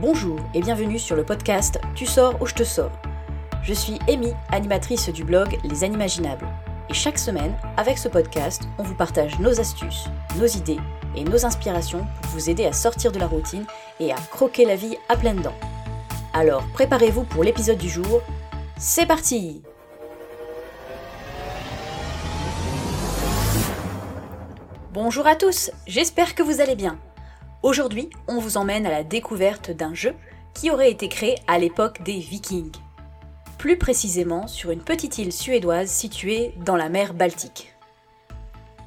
Bonjour et bienvenue sur le podcast Tu sors ou je te sors. Je suis Amy, animatrice du blog Les Animaginables. Et chaque semaine, avec ce podcast, on vous partage nos astuces, nos idées et nos inspirations pour vous aider à sortir de la routine et à croquer la vie à pleines dents. Alors préparez-vous pour l'épisode du jour. C'est parti Bonjour à tous, j'espère que vous allez bien. Aujourd'hui, on vous emmène à la découverte d'un jeu qui aurait été créé à l'époque des Vikings. Plus précisément sur une petite île suédoise située dans la mer Baltique.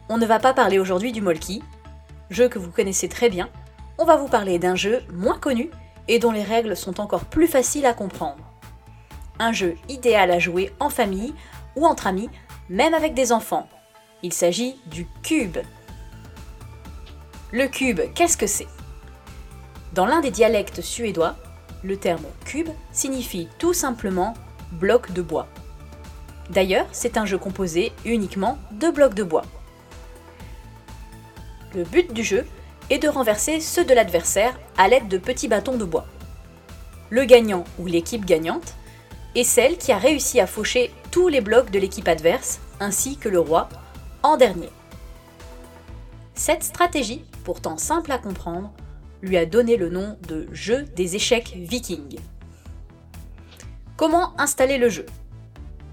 On ne va pas parler aujourd'hui du Molki, jeu que vous connaissez très bien, on va vous parler d'un jeu moins connu et dont les règles sont encore plus faciles à comprendre. Un jeu idéal à jouer en famille ou entre amis, même avec des enfants. Il s'agit du cube. Le cube, qu'est-ce que c'est? Dans l'un des dialectes suédois, le terme cube signifie tout simplement bloc de bois. D'ailleurs, c'est un jeu composé uniquement de blocs de bois. Le but du jeu est de renverser ceux de l'adversaire à l'aide de petits bâtons de bois. Le gagnant ou l'équipe gagnante est celle qui a réussi à faucher tous les blocs de l'équipe adverse, ainsi que le roi, en dernier. Cette stratégie pourtant simple à comprendre, lui a donné le nom de jeu des échecs vikings. Comment installer le jeu?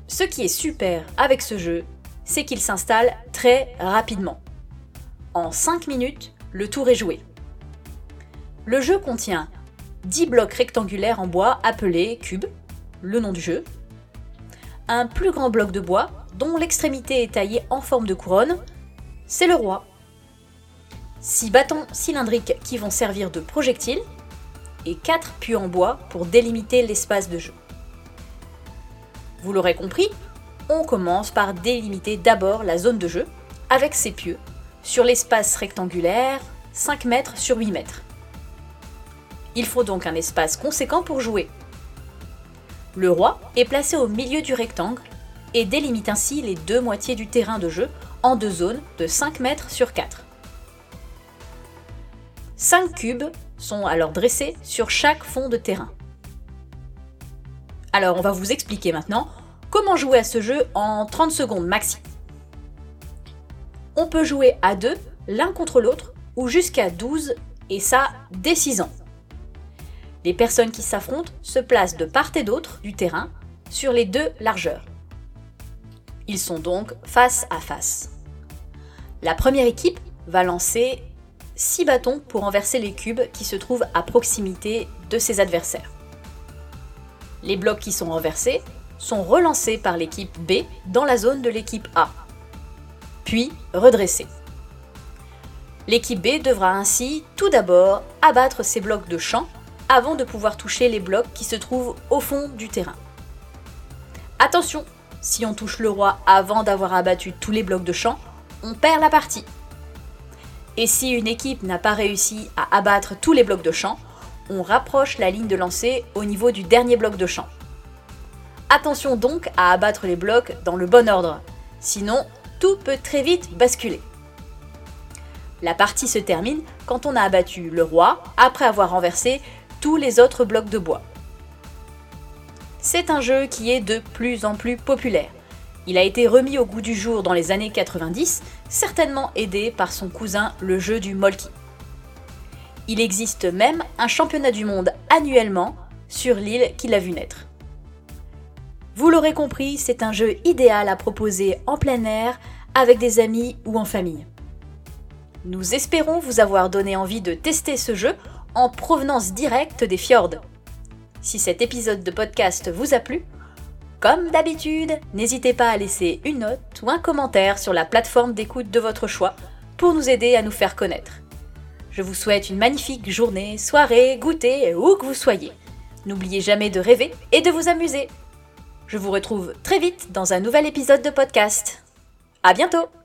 Ce qui est super avec ce jeu, c'est qu'il s'installe très rapidement. En 5 minutes, le tour est joué. Le jeu contient 10 blocs rectangulaires en bois appelés cubes, le nom du jeu, un plus grand bloc de bois dont l'extrémité est taillée en forme de couronne, c'est le roi. 6 bâtons cylindriques qui vont servir de projectiles et 4 puits en bois pour délimiter l'espace de jeu. Vous l'aurez compris, on commence par délimiter d'abord la zone de jeu avec ces pieux sur l'espace rectangulaire 5 mètres sur 8 mètres. Il faut donc un espace conséquent pour jouer. Le roi est placé au milieu du rectangle et délimite ainsi les deux moitiés du terrain de jeu en deux zones de 5 mètres sur 4. 5 cubes sont alors dressés sur chaque fond de terrain. Alors on va vous expliquer maintenant comment jouer à ce jeu en 30 secondes maxi. On peut jouer à deux, l'un contre l'autre, ou jusqu'à 12, et ça dès 6 ans. Les personnes qui s'affrontent se placent de part et d'autre du terrain sur les deux largeurs. Ils sont donc face à face. La première équipe va lancer 6 bâtons pour renverser les cubes qui se trouvent à proximité de ses adversaires. Les blocs qui sont renversés sont relancés par l'équipe B dans la zone de l'équipe A, puis redressés. L'équipe B devra ainsi tout d'abord abattre ces blocs de champ avant de pouvoir toucher les blocs qui se trouvent au fond du terrain. Attention, si on touche le roi avant d'avoir abattu tous les blocs de champ, on perd la partie. Et si une équipe n'a pas réussi à abattre tous les blocs de champ, on rapproche la ligne de lancer au niveau du dernier bloc de champ. Attention donc à abattre les blocs dans le bon ordre, sinon tout peut très vite basculer. La partie se termine quand on a abattu le roi après avoir renversé tous les autres blocs de bois. C'est un jeu qui est de plus en plus populaire. Il a été remis au goût du jour dans les années 90, certainement aidé par son cousin le jeu du Molki. Il existe même un championnat du monde annuellement sur l'île qui l'a vu naître. Vous l'aurez compris, c'est un jeu idéal à proposer en plein air, avec des amis ou en famille. Nous espérons vous avoir donné envie de tester ce jeu en provenance directe des fjords. Si cet épisode de podcast vous a plu, comme d'habitude, n'hésitez pas à laisser une note ou un commentaire sur la plateforme d'écoute de votre choix pour nous aider à nous faire connaître. Je vous souhaite une magnifique journée, soirée, goûter, où que vous soyez. N'oubliez jamais de rêver et de vous amuser. Je vous retrouve très vite dans un nouvel épisode de podcast. À bientôt!